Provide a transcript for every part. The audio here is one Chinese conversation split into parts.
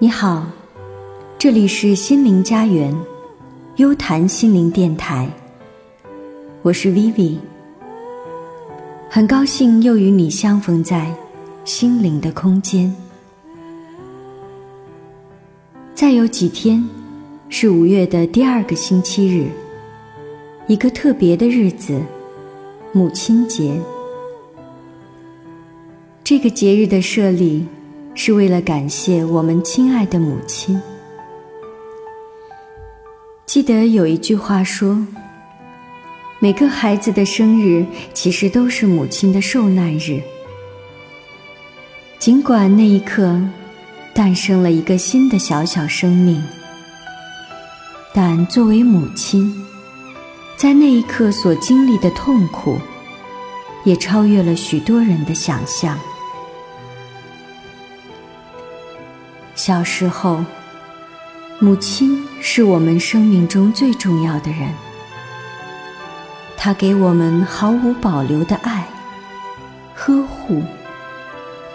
你好，这里是心灵家园，优谈心灵电台，我是 Vivi，很高兴又与你相逢在心灵的空间。再有几天，是五月的第二个星期日，一个特别的日子——母亲节。这个节日的设立。是为了感谢我们亲爱的母亲。记得有一句话说：“每个孩子的生日其实都是母亲的受难日。”尽管那一刻诞生了一个新的小小生命，但作为母亲，在那一刻所经历的痛苦，也超越了许多人的想象。小时候，母亲是我们生命中最重要的人。她给我们毫无保留的爱、呵护、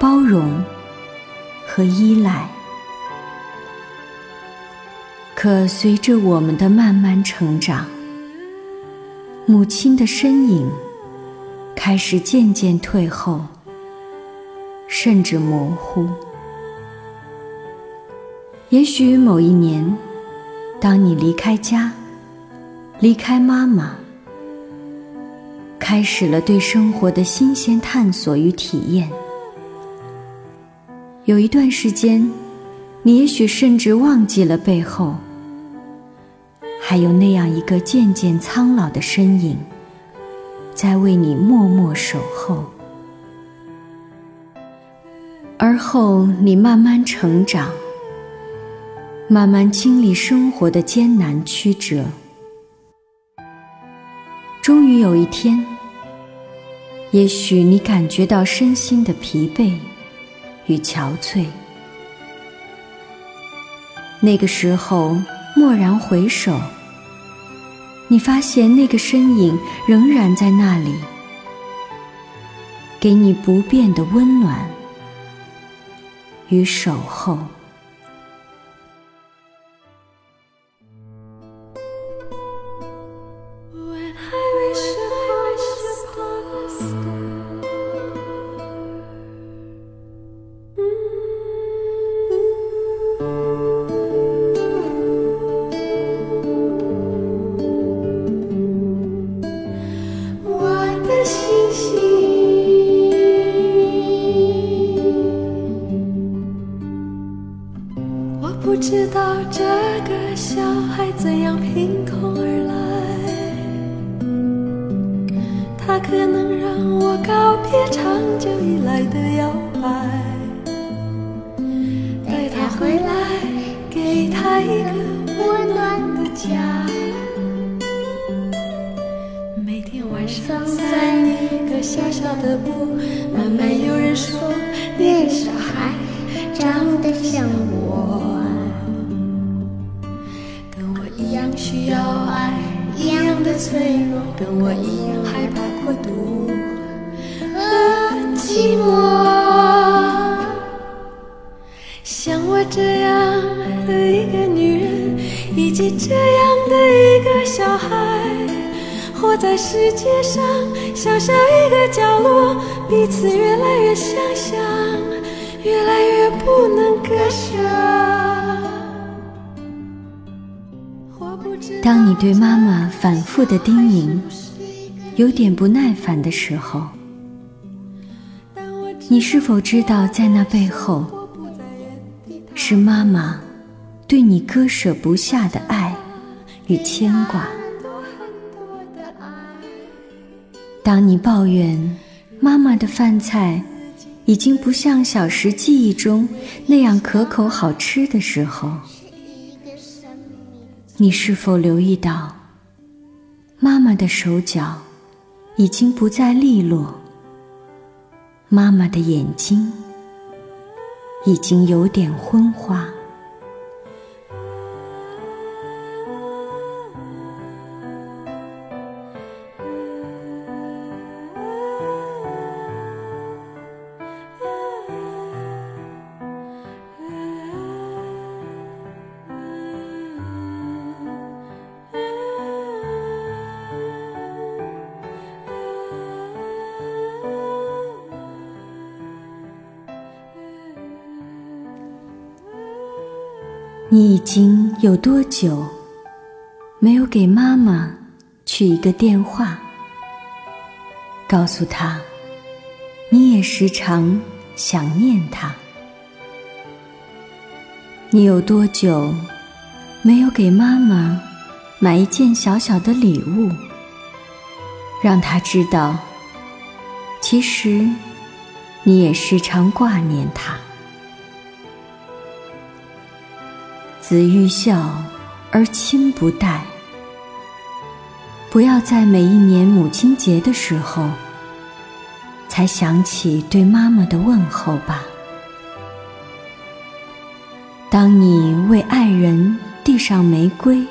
包容和依赖。可随着我们的慢慢成长，母亲的身影开始渐渐退后，甚至模糊。也许某一年，当你离开家，离开妈妈，开始了对生活的新鲜探索与体验。有一段时间，你也许甚至忘记了背后，还有那样一个渐渐苍老的身影，在为你默默守候。而后，你慢慢成长。慢慢经历生活的艰难曲折，终于有一天，也许你感觉到身心的疲惫与憔悴。那个时候，蓦然回首，你发现那个身影仍然在那里，给你不变的温暖与守候。小孩怎样凭空而来，他可能让我告别长久以来的摇摆，带他回来，给他一个温暖的家。每天晚上在一个小小的屋，慢慢有人说那个小孩长得像我。脆弱，跟我一样害怕孤独和寂寞。像我这样的一个女人，以及这样的一个小孩，活在世界上小小一个角落，彼此越来越相像，越来越不能割舍。当你对妈妈反复的叮咛，有点不耐烦的时候，你是否知道，在那背后，是妈妈对你割舍不下的爱与牵挂？当你抱怨妈妈的饭菜已经不像小时记忆中那样可口好吃的时候，你是否留意到，妈妈的手脚已经不再利落，妈妈的眼睛已经有点昏花？你已经有多久没有给妈妈去一个电话，告诉她你也时常想念她？你有多久没有给妈妈买一件小小的礼物，让她知道，其实你也时常挂念她？子欲孝而亲不待，不要在每一年母亲节的时候才想起对妈妈的问候吧。当你为爱人递上玫瑰，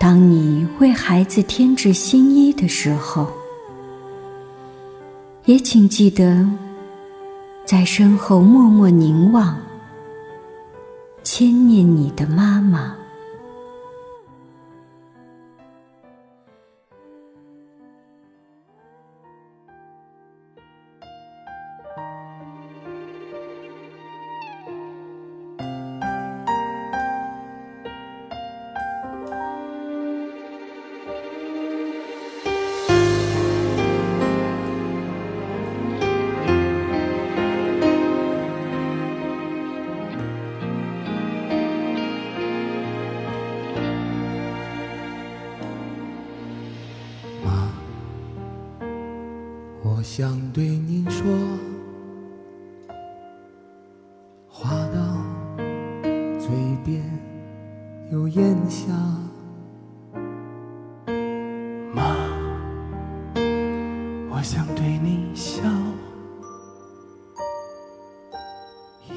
当你为孩子添置新衣的时候，也请记得在身后默默凝望。牵念你的妈妈。想对您说，话到嘴边又咽下。妈，我想对你笑，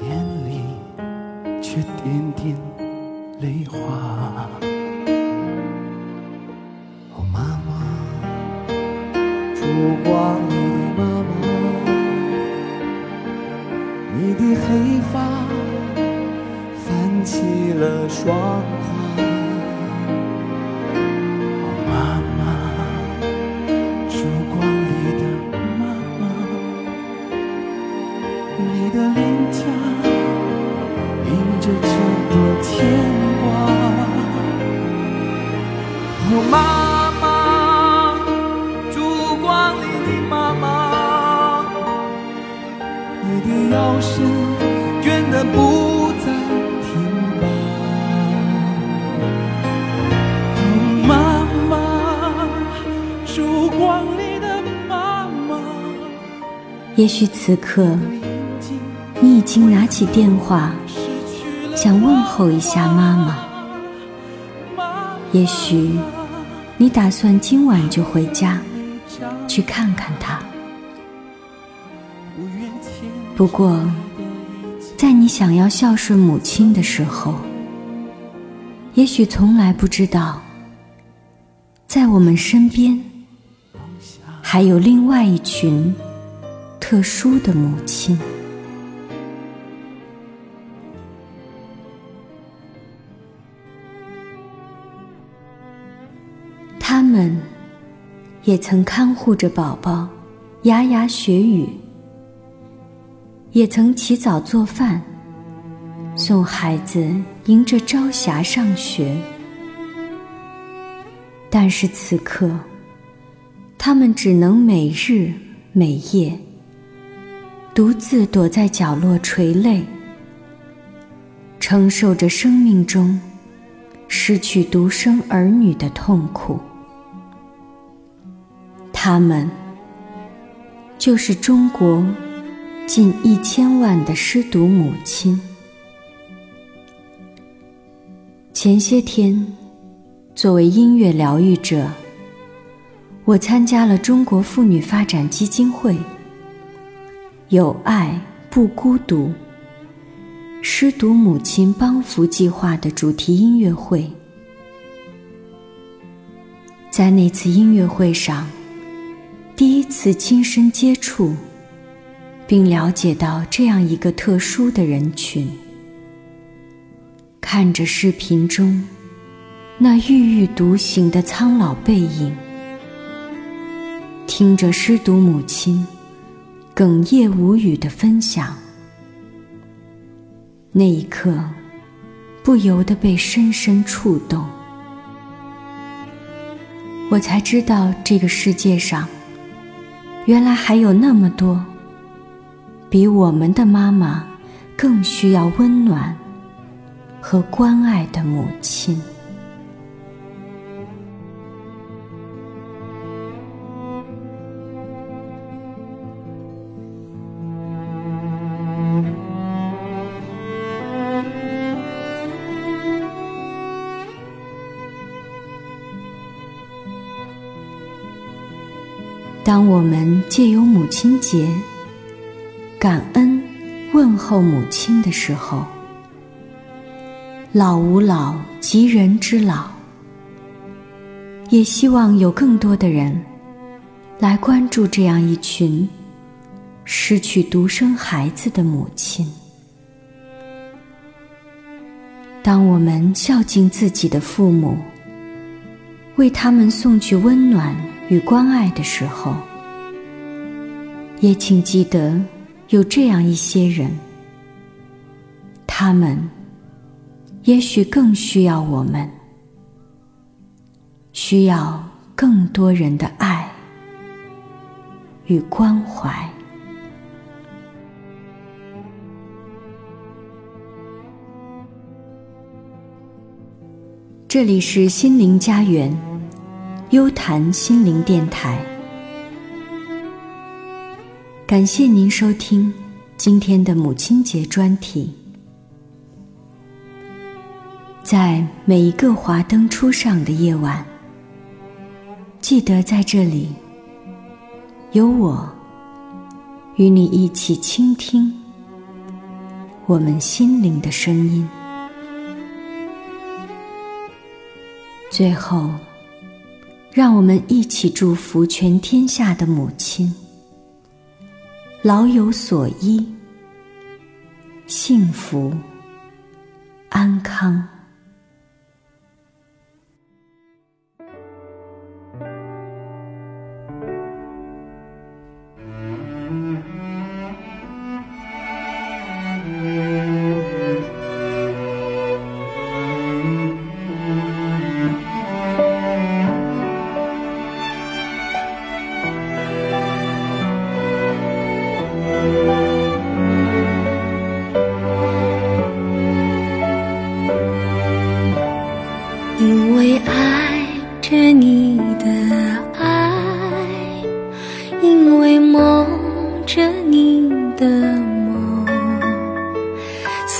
眼里却点点泪花。烛光黑发泛起了霜花。也许此刻，你已经拿起电话，想问候一下妈妈。也许，你打算今晚就回家，去看看她。不过，在你想要孝顺母亲的时候，也许从来不知道，在我们身边还有另外一群特殊的母亲，他们也曾看护着宝宝，牙牙学语。也曾起早做饭，送孩子迎着朝霞上学。但是此刻，他们只能每日每夜独自躲在角落垂泪，承受着生命中失去独生儿女的痛苦。他们就是中国。近一千万的失独母亲。前些天，作为音乐疗愈者，我参加了中国妇女发展基金会“有爱不孤独”失独母亲帮扶计划的主题音乐会。在那次音乐会上，第一次亲身接触。并了解到这样一个特殊的人群，看着视频中那郁郁独行的苍老背影，听着失独母亲哽咽无语的分享，那一刻，不由得被深深触动。我才知道，这个世界上原来还有那么多比我们的妈妈更需要温暖和关爱的母亲。当我们借由母亲节感恩问候母亲的时候，老吾老及人之老，也希望有更多的人来关注这样一群失去独生孩子的母亲。当我们孝敬自己的父母，为他们送去温暖。与关爱的时候，也请记得有这样一些人，他们也许更需要我们，需要更多人的爱与关怀。这里是心灵家园。优谈心灵电台，感谢您收听今天的母亲节专题。在每一个华灯初上的夜晚，记得在这里有我与你一起倾听我们心灵的声音。最后。让我们一起祝福全天下的母亲，老有所依，幸福安康。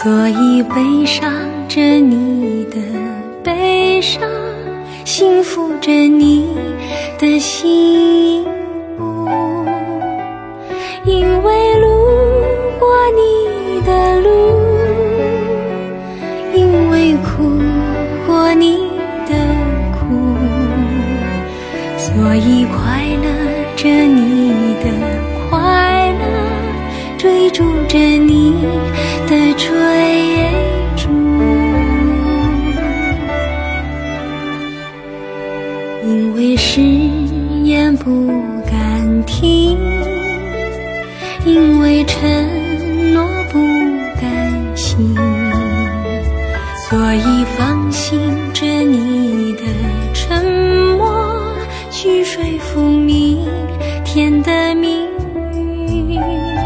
所以悲伤着你的悲伤，幸福着你的心。追逐着你。的追逐，因为誓言不敢听，因为承诺不甘心，所以放心着你的沉默，去说服明天的命运。